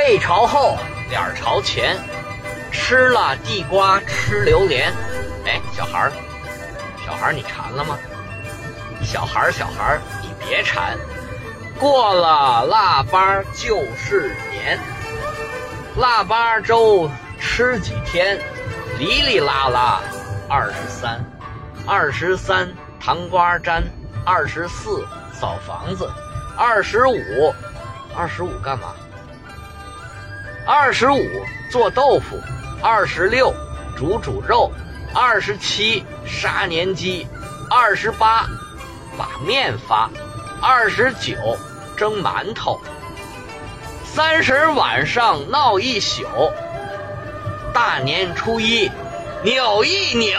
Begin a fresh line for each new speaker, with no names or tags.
背朝后，脸朝前，吃了地瓜吃榴莲。哎，小孩儿，小孩儿，你馋了吗？小孩儿，小孩儿，你别馋。过了腊八就是年，腊八粥吃几天？哩哩啦啦二十三，二十三糖瓜粘，二十四扫房子，二十五，二十五干嘛？二十五做豆腐，二十六煮煮肉，二十七杀年鸡，二十八把面发，二十九蒸馒头，三十晚上闹一宿，大年初一扭一扭。